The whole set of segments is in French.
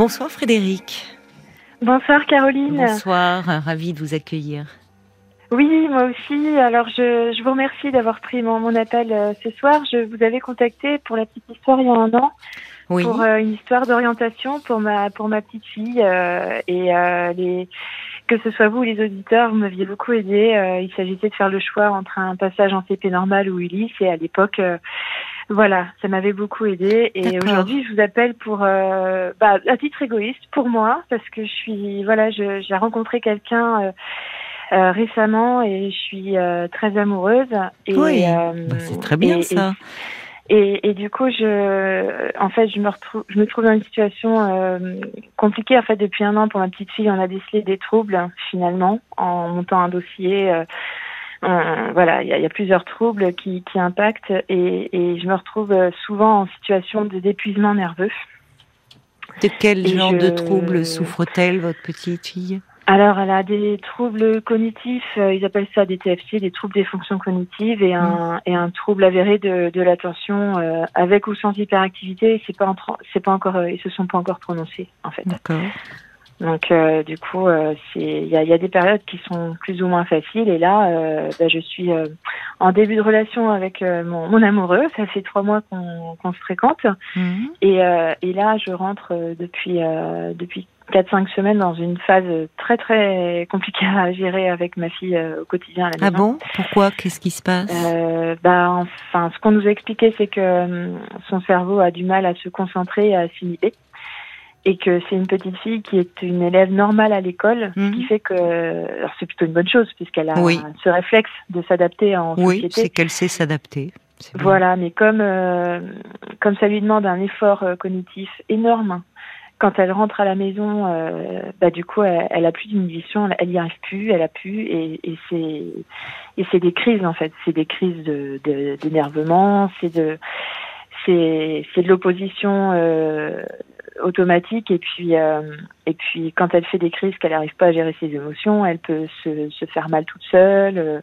Bonsoir Frédéric. Bonsoir Caroline. Bonsoir, ravie de vous accueillir. Oui, moi aussi. Alors je, je vous remercie d'avoir pris mon, mon appel euh, ce soir. Je vous avais contacté pour la petite histoire il y a un an. Oui. Pour euh, une histoire d'orientation pour ma pour ma petite fille euh, et les que ce soit vous ou les auditeurs, vous m'aviez beaucoup aidé. Il s'agissait de faire le choix entre un passage en CP normal ou Ulysse et à l'époque voilà, ça m'avait beaucoup aidé et aujourd'hui je vous appelle pour euh, bah, à titre égoïste pour moi parce que je suis voilà, je- j'ai rencontré quelqu'un euh, euh, récemment et je suis euh, très amoureuse et Oui, euh, Bah, c'est très bien et- ça. et, et du coup, je, en fait, je me retrouve, je me trouve dans une situation euh, compliquée. En fait, depuis un an, pour ma petite fille, on a décelé des troubles finalement en montant un dossier. Euh, on- voilà, il y a, il y a plusieurs troubles qui, qui impactent et, et je me retrouve euh, souvent en situation de d'épuisement nerveux. De quel et genre je- de troubles souffre-t-elle, votre petite fille? Alors, elle a des troubles cognitifs, euh, ils appellent ça des TFC, des troubles des fonctions cognitives, et un, et un trouble avéré de, de l'attention euh, avec ou sans hyperactivité. C'est pas, c'est pas encore, ils se sont pas encore prononcés en fait. D'accord. Donc, euh, du coup, euh, c'est, il y a, y a des périodes qui sont plus ou moins faciles, et là, euh, bah, je suis euh, en début de relation avec euh, mon, mon amoureux. Ça fait trois mois qu'on, qu'on se fréquente. Mhm. Et, euh, et là, je rentre depuis euh, depuis quatre cinq semaines dans une phase très très compliquée à gérer avec ma fille euh, au quotidien à la Ah maison. bon? Pourquoi? Qu'est-ce qui se passe? Euh, bah enfin, ce qu'on nous a expliqué, c'est que euh, son cerveau a du mal à se concentrer et à assimiler. Et que c'est une petite fille qui est une élève normale à l'école, Mhm. ce qui fait que alors c'est plutôt une bonne chose puisqu'elle a Oui. ce réflexe de s'adapter en Oui, société. c'est qu'elle sait s'adapter. Voilà, mais comme euh, comme ça lui demande un effort euh, cognitif énorme, quand elle rentre à la maison, euh, bah du coup elle, elle a plus d'inhibition, elle, elle y arrive plus, elle a plus et, et c'est et c'est des crises en fait, c'est des crises de de- d'énervement, c'est de c'est c'est de l'opposition euh, automatique et puis euh, et puis quand elle fait des crises qu'elle n'arrive pas à gérer ses émotions, elle peut se se faire mal toute seule. euh,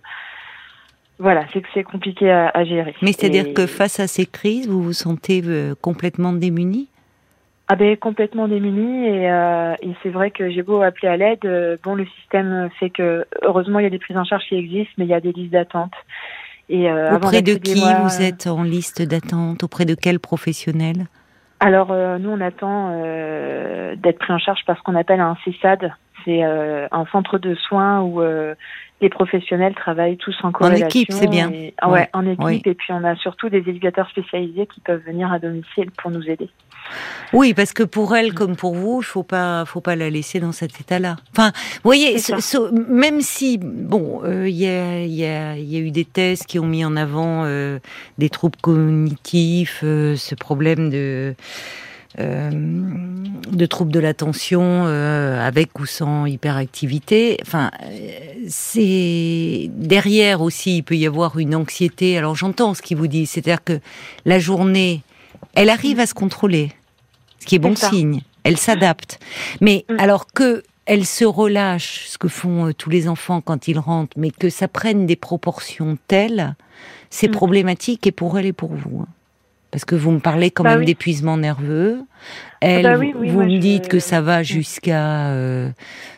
voilà, c'est que c'est compliqué à, à gérer. Mais c'est-à-dire Et- que face à ces crises, vous vous sentez euh, complètement démunie? Ah ben complètement démunie et, et c'est vrai que j'ai beau appeler à l'aide, bon le système fait que heureusement il y a des prises en charge qui existent, mais il y a des listes d'attente. Et Auprès de qui moi- vous êtes en liste d'attente? Auprès de quel professionnel? Alors euh, nous on attend euh, d'être pris en charge par ce qu'on appelle un CESAD, c'est euh, un centre de soins où euh, les professionnels travaillent tous en corrélation. équipe, c'est bien. et- ah ouais, Oui, en équipe oui. et puis on a surtout des éducateurs spécialisés qui peuvent venir à domicile pour nous aider. Oui, parce que pour elle comme pour vous, il faut pas, faut pas la laisser dans cet état-là. Enfin, vous voyez, C'est ce- ce- même si bon, euh, il y, a, il y, a, il y a eu des tests qui ont mis en avant euh, des troubles cognitifs, euh, ce problème de de troubles de l'attention euh, avec ou sans hyperactivité. Enfin, euh, c'est derrière aussi, il peut y avoir une anxiété. Alors j'entends ce qu'il vous dit, c'est-à-dire que la journée, elle arrive à se contrôler, ce qui est bon C'est ça. signe. Elle s'adapte, mais Mm. alors que elle se relâche, ce que font euh, tous les enfants quand ils rentrent, mais que ça prenne des proportions telles, c'est Mm. problématique et pour elle et pour vous. Parce que vous me parlez quand Bah même oui. d'épuisement nerveux. Elle, bah oui, oui, vous me je- dites que ça va jusqu'à euh,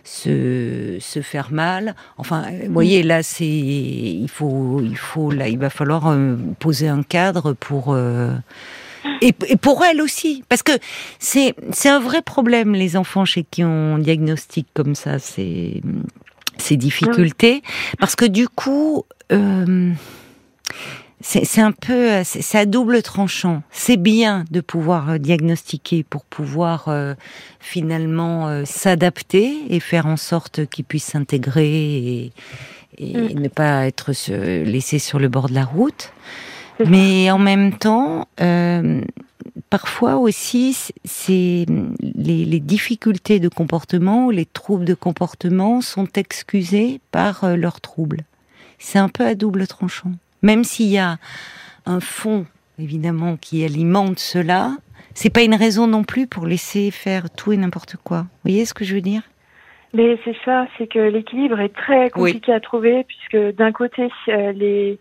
se, se faire mal. Enfin, euh, vous voyez, là, c'est il faut, il faut, là, il va falloir euh, poser un cadre pour. euh, et, et pour elle aussi, parce que c'est c'est un vrai problème les enfants chez qui on diagnostique comme ça ces ces difficultés, parce que du coup. C'est un peu, c'est à double tranchant. C'est bien de pouvoir euh, diagnostiquer pour pouvoir euh, finalement euh, s'adapter et faire en sorte qu'ils puissent s'intégrer et, et Mm. ne pas être se- laissés sur le bord de la route. Ça. Mais en même temps, euh, parfois aussi, c'est les, les difficultés de comportement ou les troubles de comportement sont excusés par euh, leurs troubles. C'est un peu à double tranchant. Même s'il y a un fond, évidemment, qui alimente cela, c'est pas une raison non plus pour laisser faire tout et n'importe quoi. Vous voyez ce que je veux dire? Mais c'est ça, c'est que l'équilibre est très compliqué à trouver puisque d'un côté euh, les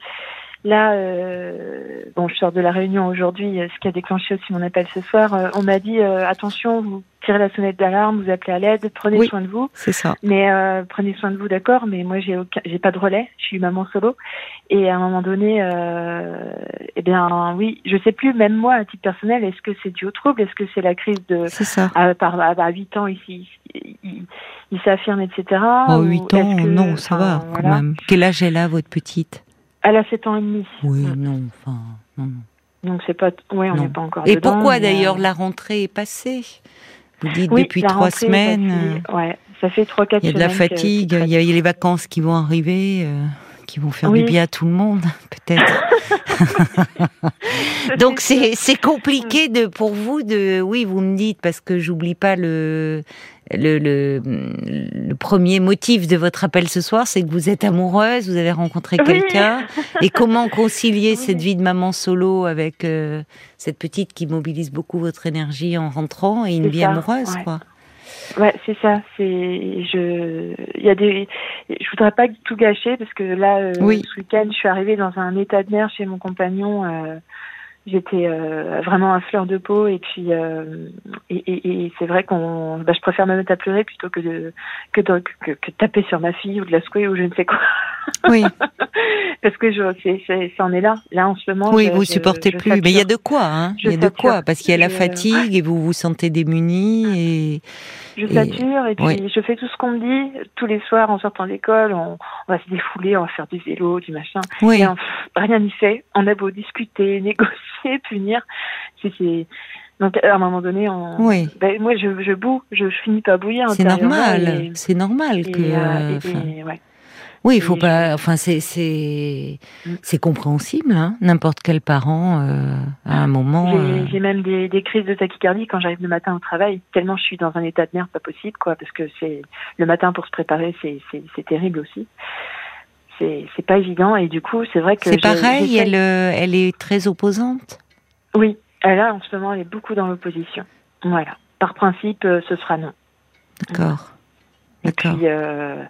là, euh, bon, je sors de la réunion aujourd'hui, euh, ce qui a déclenché aussi mon appel ce soir. euh, on m'a dit euh, attention, vous tirez la sonnette d'alarme, vous appelez à l'aide, prenez Oui. soin de vous. C'est ça. Mais euh, prenez soin de vous, d'accord. Mais moi, j'ai aucun, j'ai pas de relais. Je suis maman solo. Et à un moment donné, euh, eh bien, oui, je sais plus. Même moi, à titre personnel, est-ce que c'est dû au trouble Est-ce que c'est la crise de C'est ça. à, par, à, à 8 ans ici, il, s'affirme, etc. Oh, ou 8 ans, que- non, ça enfin, va quand voilà. même. Quel âge elle a, votre petite? Elle a 7 ans et demi. Oui, Mm. non, enfin, non, non. Donc c'est pas, ouais, on n'est pas encore. Et dedans, pourquoi mais, d'ailleurs euh, la rentrée est passée? Vous dites oui, depuis trois semaines, euh, ouais, ça fait trois quatre il y a de la fatigue, il y a les vacances qui vont arriver, euh, qui vont faire Oui. du bien à tout le monde, peut-être. Donc c'est c'est compliqué de pour vous de oui vous me dites parce que j'oublie pas le le, le le premier motif de votre appel ce soir c'est que vous êtes amoureuse vous avez rencontré Oui. quelqu'un et comment concilier Oui. cette vie de maman solo avec euh, cette petite qui mobilise beaucoup votre énergie en rentrant et une vie ça, amoureuse ouais. quoi? Ouais, c'est ça. C'est je. Il y a des. Je voudrais pas tout gâcher parce que là, euh, Oui. ce week-end, je suis arrivée dans un état de nerfs chez mon compagnon. euh, J'étais euh, vraiment à fleur de peau et puis euh, et, et, et c'est vrai qu'on. Bah, je préfère me mettre à pleurer plutôt que de que, de, que, que taper sur ma fille ou de la secouer ou je ne sais quoi. oui parce que je c'est c'est ça en est là. Là en ce moment. oui je- vous je- supportez je plus mais il y a de quoi hein il y a de sature. quoi parce qu'il y a la Je- fatigue et vous vous sentez démunie et Je sature et puis oui. je fais tout ce qu'on me dit tous les soirs en sortant d'école. On, on va se défouler, on va faire du vélo, du machin. oui Et on- rien n'y fait. On a beau discuter, négocier, punir. C'est, c'est... Donc à un moment donné, on... Oui. ben, moi je, je boue, je, je finis pas bouillir. C'est intérieurement normal, c'est normal que. euh, euh, et- enfin, et- ouais. oui, il faut pas. Enfin, c'est c'est Mm. c'est compréhensible. Hein, N'importe quel parent euh, à un moment. J'ai, euh, même des, des crises de tachycardie quand j'arrive le matin au travail, tellement je suis dans un état de nerfs pas possible, quoi, parce que c'est le matin pour se préparer, c'est, c'est, c'est terrible aussi. C'est, pas évident et du coup, c'est vrai que C'est pareil. Elle euh, elle est très opposante? Oui, elle a en ce moment, elle est beaucoup dans l'opposition. Voilà. Par principe, euh, ce sera non. D'accord. Et puis, euh,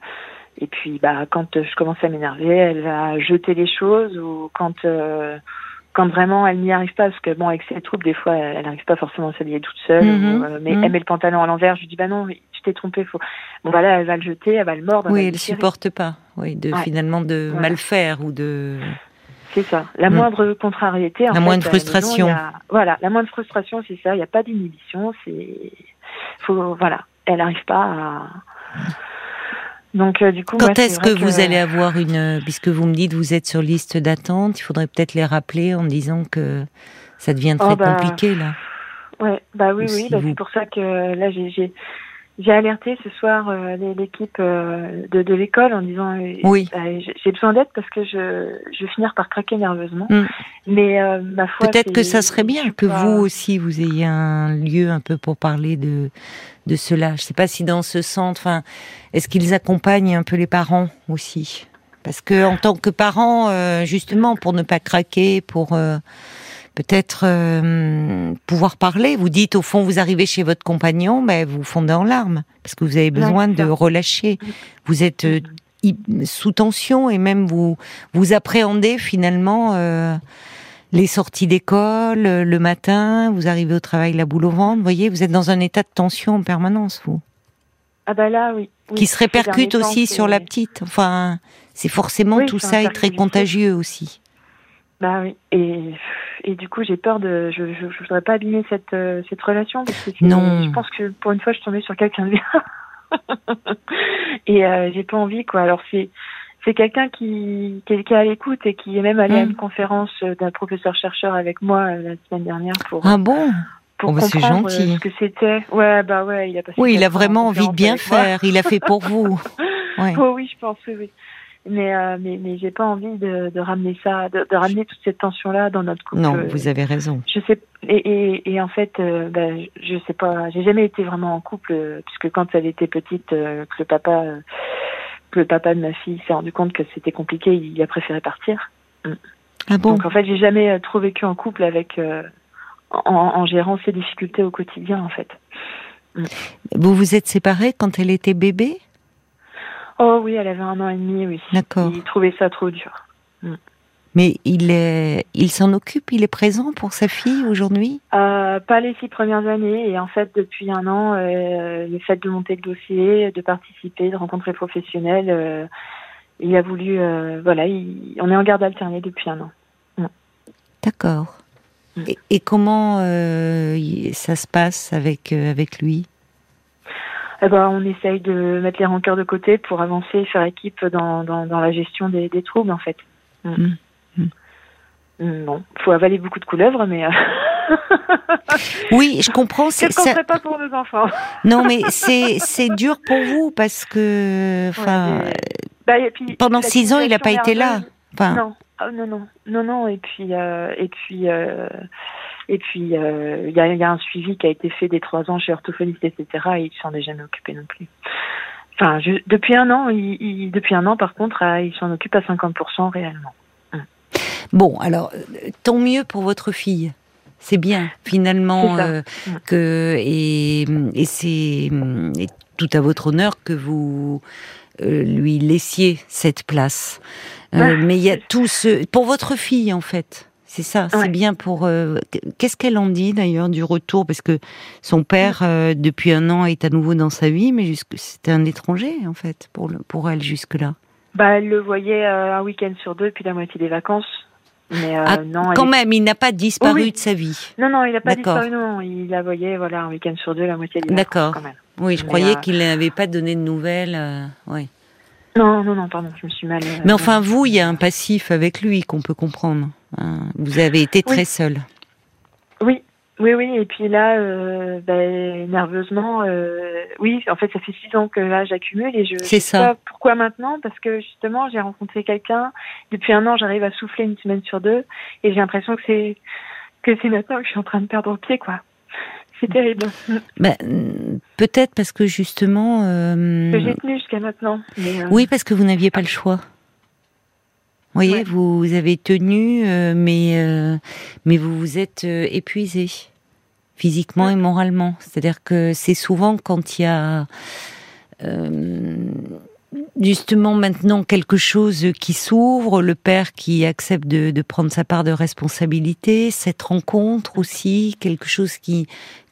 et puis, bah, quand je commence à m'énerver, elle va jeter les choses ou quand, euh, quand vraiment elle n'y arrive pas, parce que bon, avec ses troubles, des fois, elle n'arrive pas forcément à s'habiller toute seule. Mhm, euh, mais mhm. elle met le pantalon à l'envers. Je lui dis, bah non, tu t'es trompé. Faut... Bon, bah là, elle va le jeter, elle va le mordre. Oui, elle déchirer. supporte pas. Oui, de Ouais. finalement de Voilà. mal faire ou de. C'est ça. La Mm. moindre contrariété. en La fait, moindre maison, frustration. a- Voilà, la moindre frustration, c'est ça. Il n'y a pas d'inhibition. C'est. Faut, voilà. Elle n'arrive pas à. Donc, euh, du coup. Quand est-ce que vous allez avoir une puisque vous me dites vous êtes sur liste d'attente, il faudrait peut-être les rappeler en disant que ça devient très Oh, bah, compliqué là. Ouais, bah oui, Ou oui. si bah, vous- C'est pour ça que euh, là, j'ai. J'ai... Alerté ce soir euh, l'équipe euh, de, de l'école en disant euh, Oui. bah, j'ai- besoin d'aide parce que je, je vais finir par craquer nerveusement. Mm. Mais ma foi, Peut-être que ça serait bien que pas- vous aussi vous ayez un lieu un peu pour parler de de cela. Je sais pas si dans ce centre, enfin, est-ce qu'ils accompagnent un peu les parents aussi? Parce que en tant que parent, euh, justement, pour ne pas craquer, pour peut-être euh, pouvoir parler, vous dites au fond, vous arrivez chez votre compagnon, ben vous fondez en larmes parce que vous avez besoin de relâcher. Vous êtes euh, sous tension et même vous vous appréhendez finalement euh, les sorties d'école le matin, vous arrivez au travail la boule au ventre, vous voyez, vous êtes dans un état de tension en permanence, vous, Ah bah là, oui. oui. qui se répercute temps, aussi sur la petite. Enfin, c'est forcément Oui, tout ça est très contagieux aussi. Bah oui. Et, et du coup, j'ai peur de. Je, je, je voudrais pas abîmer cette, euh, cette relation parce que Non. je pense que pour une fois, je suis tombée sur quelqu'un de bien. et euh, j'ai pas envie, quoi. Alors, c'est. C'est quelqu'un qui, qui, est- à l'écoute et qui est même allé à Mm. une conférence euh, d'un professeur chercheur avec moi la semaine dernière pour, Ah bon? pour oh bah, c'est comprendre gentil. ce que c'était. Ouais, bah ouais, il a passé. Oui, il a vraiment envie de bien moi. faire. Il a fait pour vous. Ouais. Oh oui, je pense, oui, oui. Mais, euh, mais, mais j'ai pas envie de, de ramener ça, de, de ramener toute cette tension-là dans notre couple. Non, vous avez raison. Je sais, et, et, et en fait, euh, ben, je sais pas, j'ai jamais été vraiment en couple, euh, puisque quand elle était petite, euh, que le papa, que le papa de ma fille s'est rendu compte que c'était compliqué, il a préféré partir. Ah bon? Donc en fait, j'ai jamais trop vécu en couple avec, euh, en, en gérant ses difficultés au quotidien, en fait. Vous vous êtes séparés quand elle était bébé? Oh oui, elle avait un an et demi, oui. D'accord. Il trouvait ça trop dur. Mais Mais il est, il s'en occupe, il est présent pour sa fille aujourd'hui? Euh, Pas les six premières années. Et en fait, depuis un an, euh, le fait de monter le dossier, de participer, de rencontrer le professionnel, euh, il a voulu. Voilà, il, on est en garde alternée depuis un an. Mm. D'accord. Mm. Et, et, comment ça se passe avec, avec lui? Eh ben, on essaye de mettre les rancœurs de côté pour avancer, faire équipe dans, dans, dans la gestion des, des troubles, en fait. Mm. Mm. Mm. mm bon, faut avaler beaucoup de couleuvres, mais. Euh, oui, je comprends. C'est qu'on ça... pas pour nos enfants. non, mais c'est c'est dur pour vous parce que, enfin, ouais, bah, pendant six ans, il n'a pas été là. Enfin... Non, oh, non, non, non, non. Et puis, euh, et puis. Euh et puis, euh, il y, a, y, a, un suivi qui a été fait des trois ans chez orthophoniste, etc. Et il s'en est jamais occupé non plus. Enfin, je, depuis un an, il, il, depuis un an, par contre, euh, il s'en occupe à 50% réellement. Hum. Bon, alors, tant mieux pour votre fille. C'est bien, finalement, euh, que et, et c'est tout à votre honneur que vous euh, lui laissiez cette place. Euh, mais il y a tout ce pour votre fille en fait. C'est ça, c'est bien pour. Euh, qu'est-ce qu'elle en dit d'ailleurs du retour? Parce que son père, euh, depuis un an, est à nouveau dans sa vie, mais c'était un étranger en fait pour, le, pour elle jusque-là. Bah, elle le voyait euh, un week-end sur deux depuis la moitié des vacances. Mais ah, non, quand même, il n'a pas disparu de sa vie. Non, non, il n'a pas disparu, non. Il la voyait, voilà, un week-end sur deux, la moitié des vacances. D'accord. Oui, je croyais qu'il n'avait pas donné de nouvelles. oui. Non, non, non, pardon, je me suis mal. Mais enfin, vous, il y a un passif avec lui qu'on peut comprendre. Hein. Vous avez été très seule. Oui, oui, oui. Et puis là, euh, ben, nerveusement, euh, oui, en fait, ça fait six ans que là, j'accumule et je ne sais pas pourquoi maintenant, parce que justement, j'ai rencontré quelqu'un. Depuis un an, j'arrive à souffler une semaine sur deux et j'ai l'impression que c'est que c'est maintenant que je suis en train de perdre pied, quoi. C'est terrible. Ben, Peut-être parce que justement. Euh... Que j'ai tenu jusqu'à maintenant. Mais, euh, Oui, parce que vous n'aviez pas le choix. Vous voyez, vous, avez tenu, euh, mais, mais vous vous êtes épuisé physiquement et moralement. C'est-à-dire que c'est souvent quand il y a justement maintenant quelque chose qui s'ouvre, le père qui accepte de, de, prendre sa part de responsabilité, cette rencontre aussi, quelque chose qui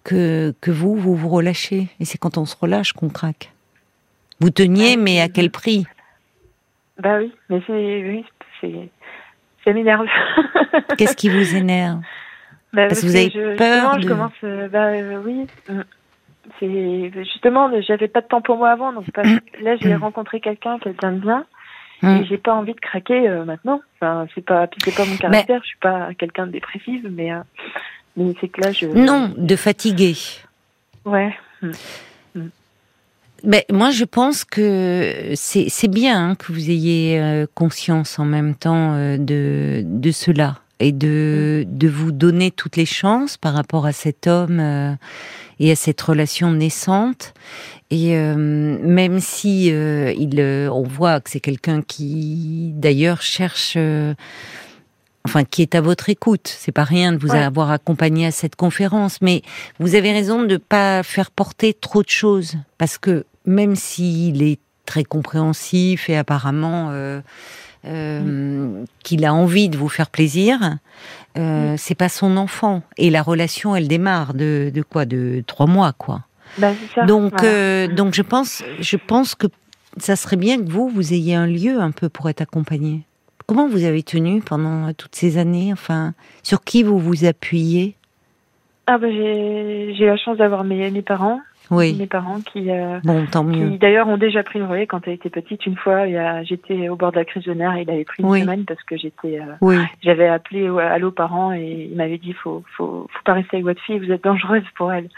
que, que vous, vous vous relâchez. Et c'est quand on se relâche qu'on craque. Vous teniez, mais à quel prix? Bah oui, mais c'est oui, c'est ça m'énerve. Qu'est-ce qui vous énerve? Bah, Parce que vous avez je, peur de... je commence, euh, bah euh, oui. Mm. C'est justement, j'avais pas de temps pour moi avant, donc là j'ai rencontré quelqu'un, quelqu'un de bien, mm. et j'ai pas envie de craquer euh, maintenant. Enfin, c'est pas, c'est pas mon caractère, mais... je suis pas quelqu'un de dépressif, mais euh, mais c'est que là je. Non, de fatigué. Ouais. Mais moi, je pense que c'est bien hein, que vous ayez euh, conscience en même temps euh, de, de cela et de, de vous donner toutes les chances par rapport à cet homme euh, et à cette relation naissante. Et même si il, on voit que c'est quelqu'un qui, d'ailleurs, cherche enfin qui est à votre écoute. C'est pas rien de vous avoir accompagné à cette conférence, mais vous avez raison de ne pas faire porter trop de choses parce que même s'il est très compréhensif et apparemment euh, euh, qu'il a envie de vous faire plaisir, euh, c'est pas son enfant et la relation elle démarre de, de quoi? De trois mois quoi. Ben, ça, donc voilà. donc je pense je pense que ça serait bien que vous vous ayez un lieu un peu pour être accompagné. Comment vous avez tenu pendant toutes ces années? Enfin, sur qui vous vous appuyez? Ah ben j'ai la chance d'avoir mes, mes parents. Oui. Mes parents qui, euh, bon, tant mieux. qui d'ailleurs ont déjà pris le relais quand elle était petite. Une fois, j'étais au bord de la crise de nerfs et il avait pris une oui. semaine parce que j'étais, euh, oui. j'avais appelé allô parents et il m'avait dit faut, faut, faut pas rester avec votre fille, vous êtes dangereuse pour elle.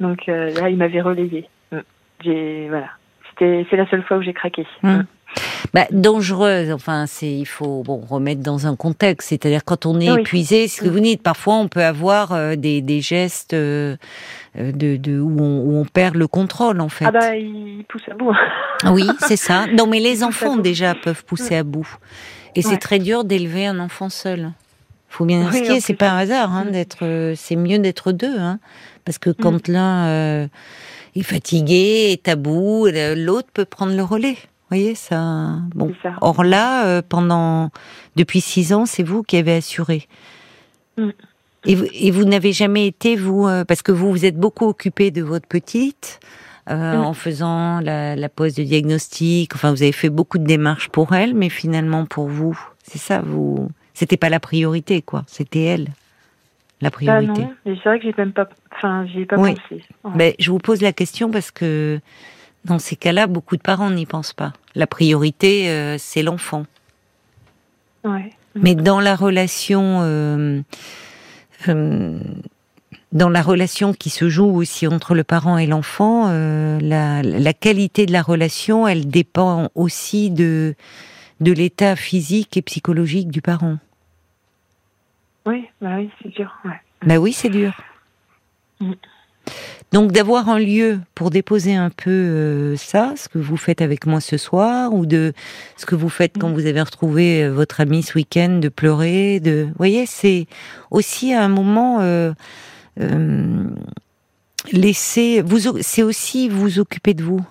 Donc euh, là, il m'avait relayé. J'ai, voilà. C'était, c'est la seule fois où j'ai craqué. Hum bah, dangereuse. Enfin, c'est il faut bon remettre dans un contexte. C'est-à-dire quand on est oui. épuisé, ce que vous dites. Parfois, on peut avoir euh, des, des gestes euh, de, de où, on, où, on, perd le contrôle en fait. Ah bah il pousse à bout. oui, c'est ça. Non, mais les enfants déjà peuvent pousser à bout. Et ouais. c'est très dur d'élever un enfant seul. Faut bien oui, ce c'est pas un hasard hein, mm. d'être. Euh, c'est mieux d'être deux, hein, parce que quand mm. l'un est fatigué, est à bout, l'autre peut prendre le relais voyez ça. Bon. Or là, euh, pendant depuis six ans, c'est vous qui avez assuré. Mm. Et vous, n'avez jamais été vous euh, parce que vous vous êtes beaucoup occupé de votre petite. Euh, mm. en faisant la, la, pose de diagnostic. Enfin, vous avez fait beaucoup de démarches pour elle, mais finalement pour vous, c'est ça, vous, c'était pas la priorité, quoi. C'était elle, la priorité. Ah non, c'est vrai que j'ai même pas, enfin, j'ai pas pensé. Ben, je vous pose la question parce que dans ces cas-là, beaucoup de parents n'y pensent pas. La priorité, euh, c'est l'enfant. Ouais. Mais dans la relation, euh, euh, dans la relation qui se joue aussi entre le parent et l'enfant, la, la, qualité de la relation, elle dépend aussi de de l'état physique et psychologique du parent. Oui, bah oui, c'est dur. Ouais. Bah oui, c'est dur. Mm. Donc d'avoir un lieu pour déposer un peu euh, ça, ce que vous faites avec moi ce soir, ou de ce que vous faites quand mm. vous avez retrouvé euh, votre ami ce week-end, de pleurer, de, vous voyez, c'est aussi un moment euh, laisser, vous, c'est aussi vous occuper de vous.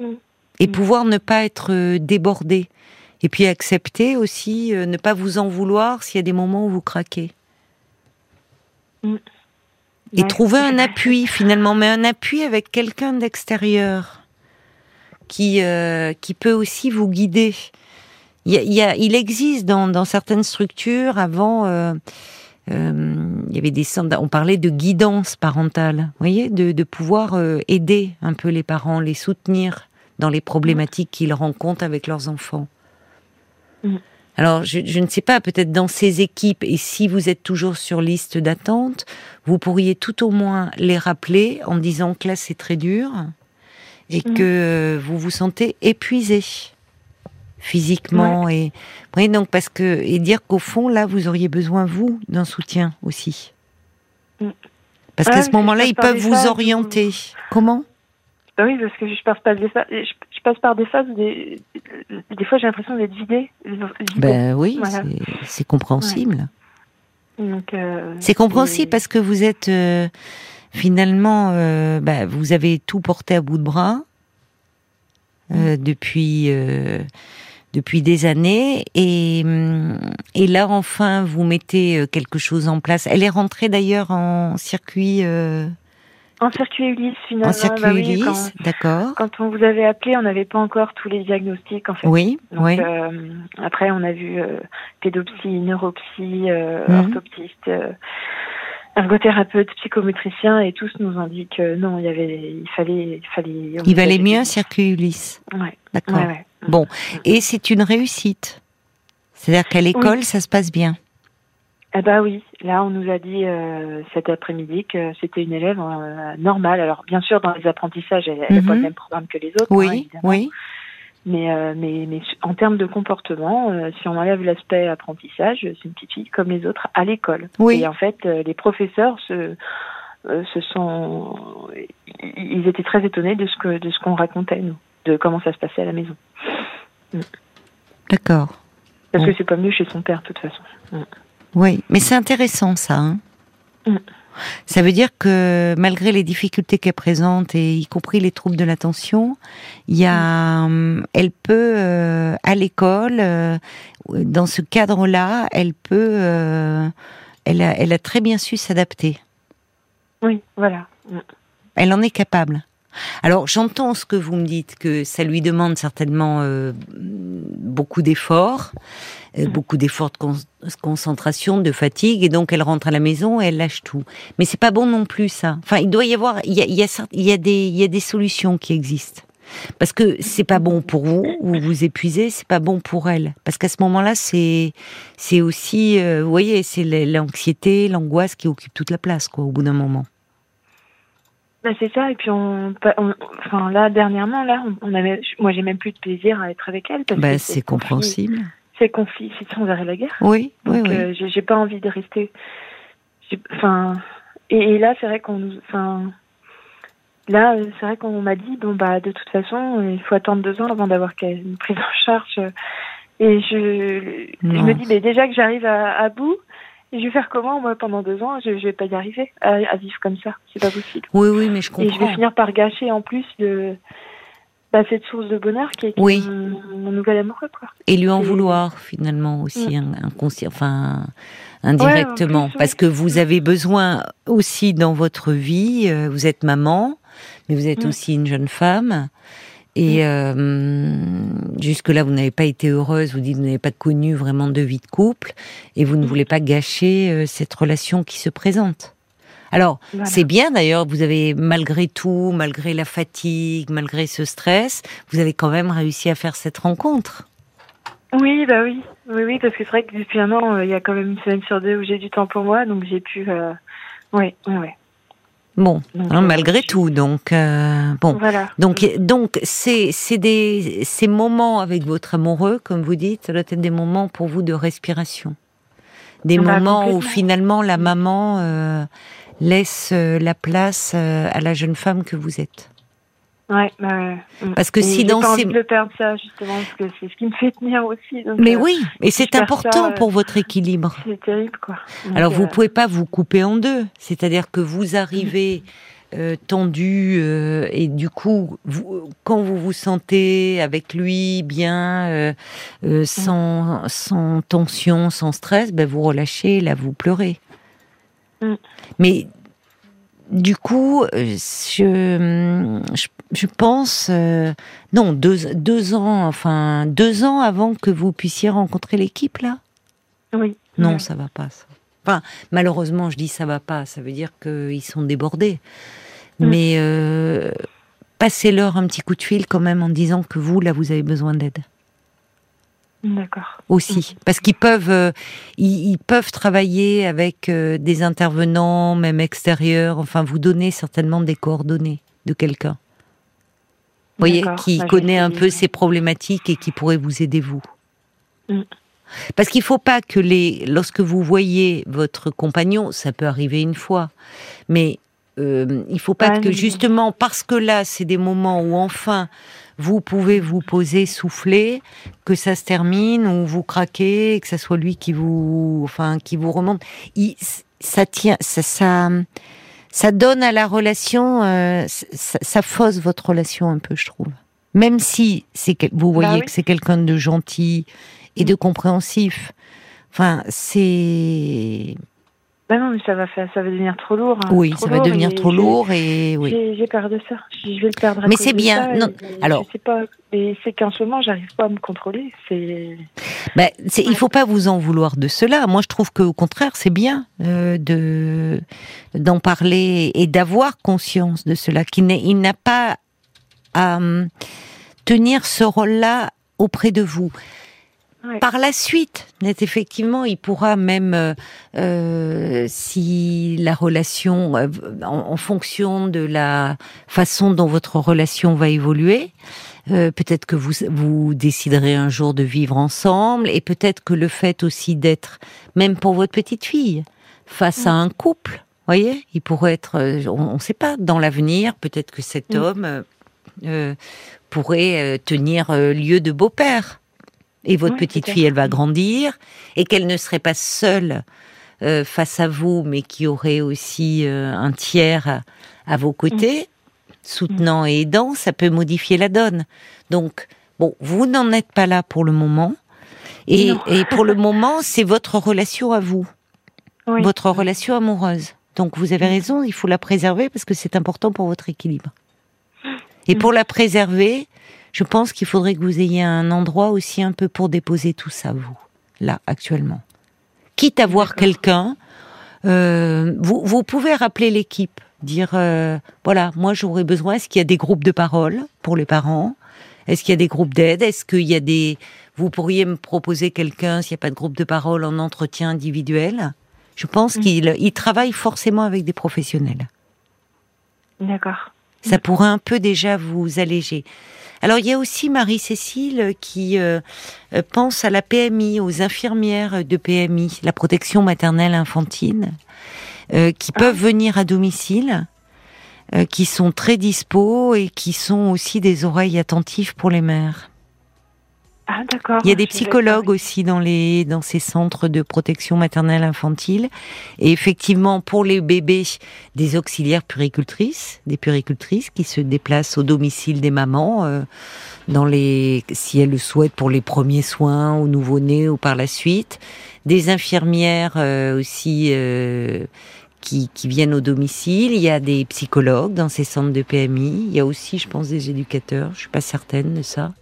Mm. et pouvoir ne pas être débordé, et puis accepter aussi, ne pas vous en vouloir s'il y a des moments où vous craquez et trouver un appui finalement, mais un appui avec quelqu'un d'extérieur qui euh, qui peut aussi vous guider. Il, y a, il existe dans, dans, certaines structures avant. Euh, euh, il y avait des on parlait de guidance parentale, vous voyez, de, de pouvoir aider un peu les parents, les soutenir dans les problématiques qu'ils rencontrent avec leurs enfants. Mm. Alors, je, ne sais pas, peut-être dans ces équipes, et si vous êtes toujours sur liste d'attente, vous pourriez tout au moins les rappeler en disant que là, c'est très dur et mm. que vous vous sentez épuisé physiquement et oui donc parce que et dire qu'au fond là vous auriez besoin vous d'un soutien aussi. Mm. parce qu'à ce moment-là ils peuvent vous orienter. Comment? Bah oui, parce que je passe par des phases, je, passe par des phases des, des fois j'ai l'impression d'être vidée. Ben oui, c'est compréhensible. Euh, c'est compréhensible parce que vous êtes euh, finalement, euh, bah, vous avez tout porté à bout de bras mm. depuis depuis des années et et là enfin vous mettez quelque chose en place. Elle est rentrée d'ailleurs en circuit. En circuit Ulysse, finalement. En circuit bah Ulysse, d'accord. Quand on vous avait appelé, on n'avait pas encore tous les diagnostics, en fait. Oui, oui. Euh, après, on a vu euh, pédopsie, neuropsie, euh, mhm. orthoptiste, euh, ergothérapeute, psychométricien, et tous nous ont dit que non, il y avait, il fallait, il fallait. Il valait mieux un circuit Ulysse. Ouais. D'accord. Ouais, bon, et c'est une réussite. C'est-à-dire qu'à l'école, ça se passe bien. Eh ben oui, là on nous a dit euh, cet après-midi que c'était une élève euh, normale. Alors bien sûr dans les apprentissages, elle n'a pas le mhm. même programme que les autres. Oui, hein, oui. Mais, euh, mais, mais en termes de comportement, si on enlève l'aspect apprentissage, c'est une petite fille comme les autres à l'école. Oui. Et en fait, les professeurs se, se sont, ils étaient très étonnés de ce que de ce qu'on racontait nous, de comment ça se passait à la maison. Mm. D'accord. Parce que c'est pas mieux chez son père de toute façon. Oui, mais c'est intéressant ça. Hein. Mm. Ça veut dire que malgré les difficultés qu'elle présente, et y compris les troubles de l'attention, il y a, mm. elle peut euh, à l'école, euh, dans ce cadre-là, elle peut, euh, elle, a, elle a très bien su s'adapter. Oui, voilà. Mm. Elle en est capable. Alors j'entends ce que vous me dites, que ça lui demande certainement beaucoup d'efforts, euh, mm. beaucoup d'efforts de concentration, de fatigue, et donc elle rentre à la maison et elle lâche tout. Mais c'est pas bon non plus ça. Enfin, il doit y avoir, il y a, il y a, il y a des, il y a des solutions qui existent. Parce que c'est pas bon pour vous, vous vous épuisez, c'est pas bon pour elle. Parce qu'à ce moment-là, c'est c'est aussi, euh, vous voyez, c'est l'anxiété, l'angoisse qui occupe toute la place, quoi, au bout d'un moment. Bah c'est ça, et puis on, enfin là dernièrement là, on, avait, moi j'ai même plus de plaisir à être avec elle. bah, c'est compréhensible c'est conflit, c'est sans arrêt la guerre. Oui, oui, oui. Euh, j'ai pas envie de rester. Enfin, et, là, c'est vrai qu'on, enfin, là, c'est vrai qu'on m'a dit, bon bah, de toute façon, il faut attendre deux ans avant d'avoir une prise en charge. Et je, je me dis, mais déjà que j'arrive à, bout, je vais faire comment moi pendant deux ans Je, je vais pas y arriver à, vivre comme ça, c'est pas possible. Oui, oui, mais je comprends. Et je vais finir par gâcher en plus de bah, cette source de bonheur qui est, Oui. mon, mon nouvel amoureux, quoi. Et lui en Et- vouloir finalement aussi enfin indirectement, Ouais, en plus, parce que vous avez besoin aussi dans votre vie. euh, vous êtes maman, mais vous êtes Mm. aussi une jeune femme. Et euh, jusque-là, vous n'avez pas été heureuse, vous dites que vous n'avez pas connu vraiment de vie de couple, et vous ne voulez pas gâcher euh, cette relation qui se présente. Alors, Voilà. c'est bien d'ailleurs, vous avez malgré tout, malgré la fatigue, malgré ce stress, vous avez quand même réussi à faire cette rencontre. Oui, bah oui. Oui, oui, parce que c'est vrai que depuis un an, euh, il y a quand même une semaine sur deux où j'ai du temps pour moi, donc j'ai pu. Euh... Oui, oui, oui. Bon, Donc, hein, euh, malgré tout, donc euh, bon. Voilà. Donc, donc c'est c'est des ces moments avec votre amoureux, comme vous dites, ça doit être des moments pour vous de respiration, des Bah, moments où finalement la maman euh, laisse euh, la place euh, à la jeune femme que vous êtes. Ouais, bah, ouais. Mm. Parce que si dans pas ces envie de perdre ça justement, parce que c'est ce qui me fait tenir aussi. donc, mais euh, oui, et c'est important ça, euh, pour votre équilibre. C'est terrible, quoi. Donc, Alors vous euh, pouvez pas vous couper en deux, c'est-à-dire que vous arrivez euh, tendu euh, et du coup vous, quand vous vous sentez avec lui bien, euh, euh, sans, sans tension, sans stress, ben vous relâchez, là vous pleurez. Mm. Mais du coup, euh, je, je, je pense euh, non deux, deux ans, enfin deux ans avant que vous puissiez rencontrer l'équipe là? Oui. Non, ça va pas. Ça. Enfin, malheureusement, je dis ça va pas. Ça veut dire qu'ils sont débordés. Mm. Mais euh, passez-leur un petit coup de fil quand même en disant que vous, là, vous avez besoin d'aide D'accord. aussi, parce qu'ils peuvent, euh, ils, ils peuvent travailler avec euh, des intervenants, même extérieurs. Enfin, vous donner certainement des coordonnées de quelqu'un. Voyez, qui Bah, connaît un peu ces problématiques et qui pourrait vous aider vous. Mm. Parce qu'il faut pas que les, lorsque vous voyez votre compagnon, ça peut arriver une fois, mais euh, il faut pas que justement parce que là, c'est des moments où enfin vous pouvez vous poser, souffler, que ça se termine ou vous craquez, que ça soit lui qui vous, enfin, qui vous remonte. Il- ça tient, ça, ça, ça donne à la relation, euh, ça, ça fausse votre relation un peu, je trouve. Même si c'est vous voyez Bah oui. que c'est quelqu'un de gentil et de compréhensif. Enfin, c'est Bah non, mais ça va faire, ça va devenir trop lourd. hein. oui, Trop ça va devenir trop lourd et oui. J'ai peur de ça. Je vais le perdre. à Mais c'est bien. Non, et alors- je sais pas. Et c'est qu'en ce moment, j'arrive pas à me contrôler. C'est. Ben, c'est- il faut pas vous en vouloir de cela. Moi, je trouve qu'au contraire, c'est bien euh, de d'en parler et d'avoir conscience de cela. Qu'il n'est- il n'a pas à hum, tenir ce rôle-là auprès de vous. Ouais. Par la suite, effectivement, il pourra même, euh, euh, si la relation, euh, en, en fonction de la façon dont votre relation va évoluer, euh, peut-être que vous vous déciderez un jour de vivre ensemble, et peut-être que le fait aussi d'être, même pour votre petite fille, face à un couple, voyez, il pourrait être, euh, on ne sait pas, dans l'avenir, peut-être que cet Mm. homme pourrait tenir lieu de beau-père. Et votre petite fille, elle va grandir, et qu'elle ne serait pas seule euh, face à vous, mais qui aurait aussi euh, un tiers à, à vos côtés, soutenant et aidant, ça peut modifier la donne. Donc, bon, vous n'en êtes pas là pour le moment. Et, pour le moment, c'est votre relation à vous, Oui. votre relation amoureuse. Donc, vous avez raison, il faut la préserver parce que c'est important pour votre équilibre. Et pour la préserver, je pense qu'il faudrait que vous ayez un endroit aussi un peu pour déposer tout ça, vous, là, actuellement. Quitte à voir quelqu'un, euh, vous, vous pouvez rappeler l'équipe, dire, euh, voilà, moi j'aurais besoin, est-ce qu'il y a des groupes de parole pour les parents? Est-ce qu'il y a des groupes d'aide? Est-ce qu'il y a des... Vous pourriez me proposer quelqu'un, s'il n'y a pas de groupe de parole, en entretien individuel? Je pense Mm. qu'il il travaille forcément avec des professionnels D'accord. ça pourrait un peu déjà vous alléger. Alors il y a aussi Marie-Cécile qui euh, euh, pense à la PMI, aux infirmières de PMI, la protection maternelle infantile, euh, qui Ah. peuvent venir à domicile, euh, qui sont très dispos et qui sont aussi des oreilles attentives pour les mères. Ah, d'accord. Il y a des psychologues aussi dans les dans ces centres de protection maternelle infantile et effectivement pour les bébés des auxiliaires puricultrices, des puricultrices qui se déplacent au domicile des mamans euh, dans les si elles le souhaitent pour les premiers soins au nouveau-né ou par la suite, des infirmières euh, aussi euh, qui, qui, viennent au domicile. Il y a des psychologues dans ces centres de PMI. Il y a aussi, je pense, des éducateurs. Je suis pas certaine de ça.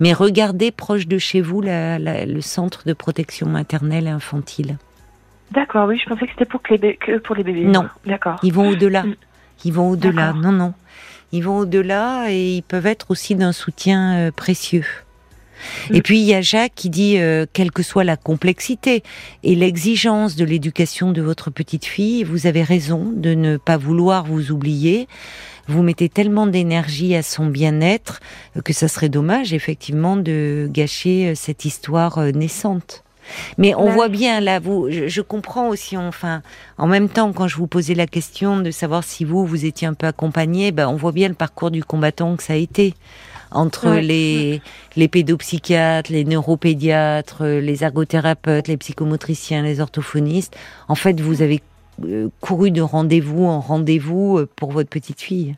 Mais regardez proche de chez vous la, la, le centre de protection maternelle et infantile. D'accord, oui, je pensais que c'était pour, que les que pour les bébés. Non, d'accord. Ils vont au-delà. Ils vont au-delà. Non, non. Ils vont au-delà et ils peuvent être aussi d'un soutien euh, précieux. Et puis il y a Jacques qui dit, euh, quelle que soit la complexité et l'exigence de l'éducation de votre petite fille, vous avez raison de ne pas vouloir vous oublier. Vous mettez tellement d'énergie à son bien-être que ça serait dommage effectivement de gâcher euh, cette histoire euh, naissante. Mais on Ouais. voit bien là, vous, je, je comprends aussi, enfin, en même temps, quand je vous posais la question de savoir si vous, vous étiez un peu accompagné, ben, on voit bien le parcours du combattant que ça a été entre Ouais. les, les pédopsychiatres, les neuropédiatres, les ergothérapeutes, les psychomotriciens, les orthophonistes. En fait, vous avez euh, couru de rendez-vous en rendez-vous euh, pour votre petite fille.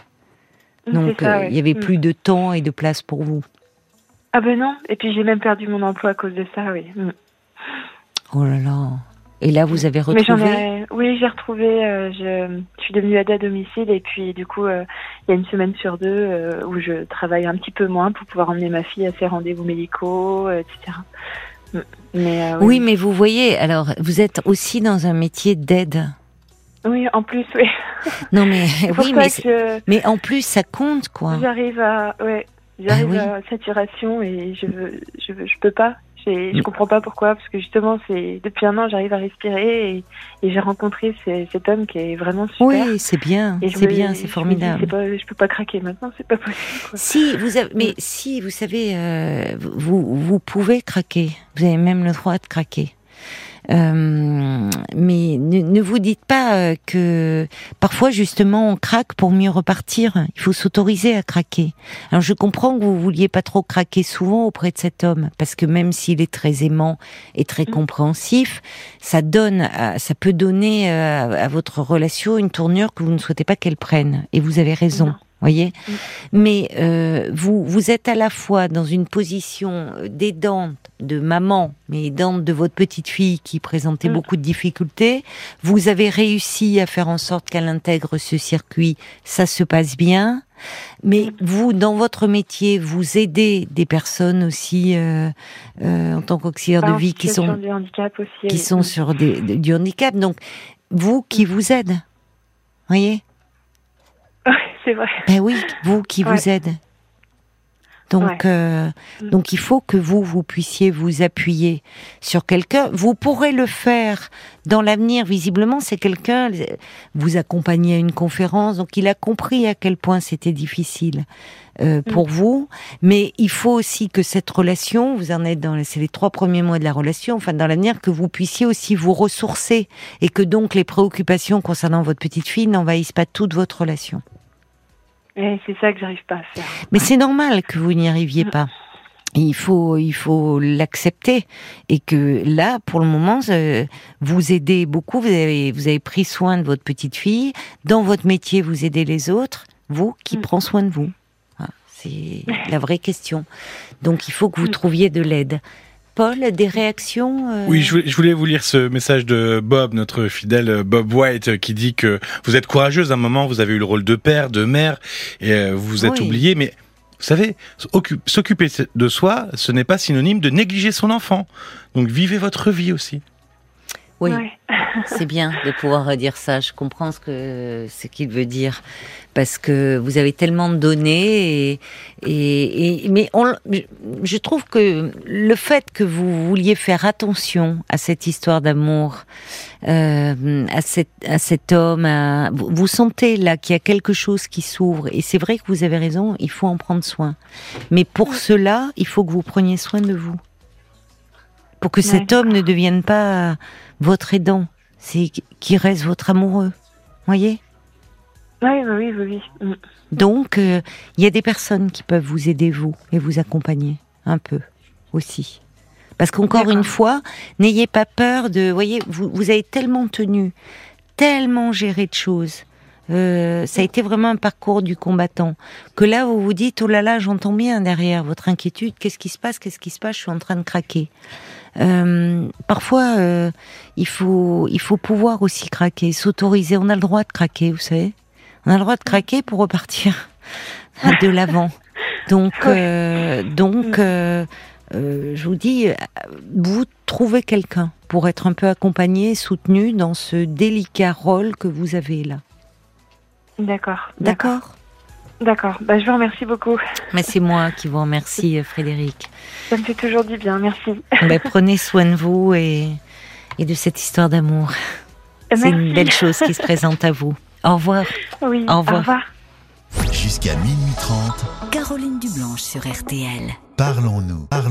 Donc, C'est ça, euh, ouais. il y avait Mm. plus de temps et de place pour vous. Ah ben non, et puis j'ai même perdu mon emploi à cause de ça, oui. Mm. Oh là là. Et là, vous avez retrouvé. ai... Oui, j'ai retrouvé, euh, je... je suis devenue aide à domicile et puis du coup, euh, il y a une semaine sur deux euh, où je travaille un petit peu moins pour pouvoir emmener ma fille à ses rendez-vous médicaux, euh, etc. Mm. Mais, euh, Oui, mais vous voyez, alors, vous êtes aussi dans un métier d'aide. Oui, en plus, oui. Non, mais oui, mais, je- mais en plus, ça compte, quoi. j'arrive à, ouais, j'arrive oui. à saturation et je veux, je veux, je peux pas. Je Mm. comprends pas pourquoi, parce que justement, c'est depuis un an, j'arrive à respirer et, et j'ai rencontré ce- cet homme qui est vraiment super. Oui, c'est bien, Et je c'est bien, je c'est me dis, formidable. c'est pas, je peux pas craquer maintenant, c'est pas possible. Quoi. Si vous avez, mais Mm. si vous savez, euh, vous vous pouvez craquer. Vous avez même le droit de craquer. Euh, mais ne, ne vous dites pas euh, que parfois justement on craque pour mieux repartir. Il faut s'autoriser à craquer. Alors je comprends que vous vouliez pas trop craquer souvent auprès de cet homme parce que même s'il est très aimant et très Mm. compréhensif, ça donne, ça peut donner euh, à, à votre relation une tournure que vous ne souhaitez pas qu'elle prenne. Et vous avez raison. Non. Voyez, Mm. mais euh, vous vous êtes à la fois dans une position d'aidante de maman, mais aidante de votre petite fille qui présentait Mm. beaucoup de difficultés. Vous avez réussi à faire en sorte qu'elle intègre ce circuit, ça se passe bien. Mais Mm. vous, dans votre métier, vous aidez des personnes aussi euh, euh, en tant qu'auxiliaire de vie qui sont aussi. qui oui. sont sur des, du handicap. Donc vous qui vous aide, voyez. C'est vrai. Ben oui, vous qui vous aide. Donc, Ouais. euh, Mm. donc il faut que vous vous puissiez vous appuyer sur quelqu'un. Vous pourrez le faire dans l'avenir. Visiblement, c'est quelqu'un. Vous accompagnez à une conférence, donc il a compris à quel point c'était difficile euh, pour vous. Mais il faut aussi que cette relation, vous en êtes dans, c'est les trois premiers mois de la relation, enfin dans l'avenir, que vous puissiez aussi vous ressourcer et que donc les préoccupations concernant votre petite fille n'envahissent pas toute votre relation. Et c'est ça que j'arrive pas à faire. Mais c'est normal que vous n'y arriviez pas. Il faut, il faut l'accepter et que là, pour le moment, euh, vous aidez beaucoup. Vous avez, vous avez pris soin de votre petite fille. Dans votre métier, vous aidez les autres. Vous, qui Mm. prend soin de vous Voilà, C'est la vraie question. Donc, il faut que vous Mm. trouviez de l'aide. Paul, des réactions euh, Oui, je voulais, vous lire ce message de Bob, notre fidèle Bob White, qui dit que vous êtes courageuse. À un moment, vous avez eu le rôle de père, de mère, et euh, vous vous êtes Oui. oublié. Mais vous savez, occu- s'occuper de soi, ce n'est pas synonyme de négliger son enfant. Donc vivez votre vie aussi. Oui. Ouais. C'est bien de pouvoir dire ça. Je comprends ce que ce qu'il veut dire parce que vous avez tellement donné et, et, et- mais on, je- trouve que le fait que vous vouliez faire attention à cette histoire d'amour, euh, à cet à cet homme, à- vous, vous sentez là qu'il y a quelque chose qui s'ouvre et c'est vrai que vous avez raison. Il faut en prendre soin. Mais pour cela, il faut que vous preniez soin de vous pour que cet homme ne devienne pas votre aidant, c'est qui reste votre amoureux. Voyez? Oui, oui, oui. Mm. Donc, euh, il y a des personnes qui peuvent vous aider, vous, et vous accompagner un peu. aussi. Parce qu'encore une fois, n'ayez pas peur de. Voyez, vous, vous avez tellement tenu, tellement géré de choses. Euh, ça a été vraiment un parcours du combattant. Que là, vous vous dites, oh là là, j'entends bien derrière votre inquiétude, qu'est-ce qui se passe, qu'est-ce qui se passe, je suis en train de craquer. Euh, parfois, euh, il, faut, il faut pouvoir aussi craquer, s'autoriser. On a le droit de craquer, vous savez. On a le droit de craquer pour repartir de l'avant. Donc, euh, donc euh, je vous dis, vous trouvez quelqu'un pour être un peu accompagné, soutenu dans ce délicat rôle que vous avez là. D'accord. D'accord? D'accord. Bah, je vous remercie beaucoup. Mais c'est moi qui vous remercie, Frédéric. Ça me fait toujours du bien. Merci. Bah, prenez soin de vous et, et de cette histoire d'amour. C'est une belle chose qui se présente à vous. Au revoir. Oui. Au revoir. Au revoir. Jusqu'à minuit 30, Caroline Dublanche sur RTL. parlons-nous. Parlons